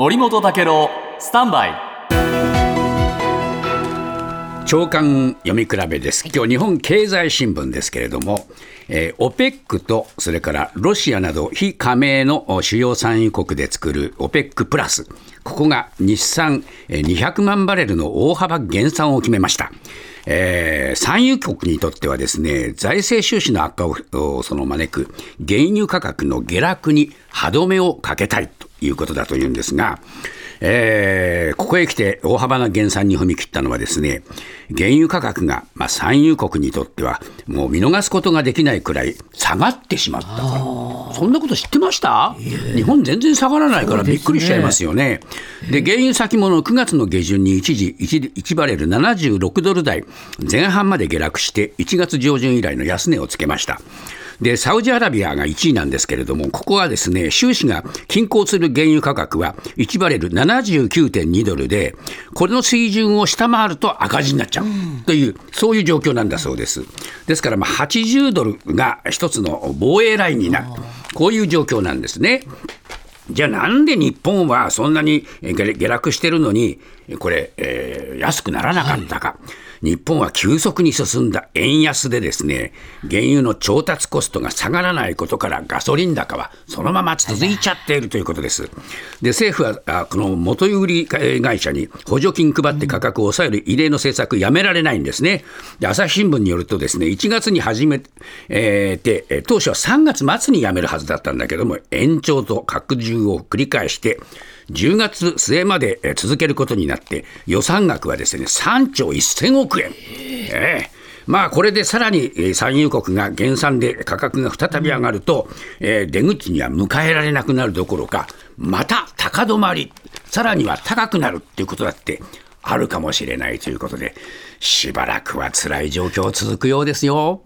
森本武郎スタンバイ。長官読み比べです。今日日本経済新聞ですけれども、えー、OPEC とそれからロシアなど非加盟の主要産油国で作る OPEC プラス。ここが日産200万バレルの大幅減産を決めました。えー、産油国にとってはですね、財政収支の悪化をその招く原油価格の下落に歯止めをかけたいと。いうことだというんですが、えー、ここへ来て大幅な減産に踏み切ったのはですね、原油価格が、まあ、産油国にとってはもう見逃すことができないくらい下がってしまったから。そんなこと知ってました？日本全然下がらないからびっくりしちゃいますよね。で、原油先物9月の下旬に一時 1, 1バレル76ドル台前半まで下落して1月上旬以来の安値をつけました。で、サウジアラビアが1位なんですけれども、ここはですね、収支が均衡する原油価格は1バレル79.2ドルで、これの水準を下回ると赤字になっちゃうという、そういう状況なんだそうです。ですから、まあ、80ドルが一つの防衛ラインになる。こういう状況なんですね。じゃあなんで日本はそんなに下落してるのに、これ、えー、安くならなかったか。はい日本は急速に進んだ円安でですね、原油の調達コストが下がらないことからガソリン高はそのまま続いちゃっているということです。で、政府はこの元売り会社に補助金配って価格を抑える異例の政策やめられないんですね。で、朝日新聞によるとですね、1月に始めて、えー、当初は3月末にやめるはずだったんだけども、延長と拡充を繰り返して、10月末まで続けることになって、予算額はですね、3兆1000億円。えーまあ、これでさらに産油国が減産で価格が再び上がると、えー、出口には迎えられなくなるどころか、また高止まり、さらには高くなるっていうことだってあるかもしれないということで、しばらくは辛い状況続くようですよ。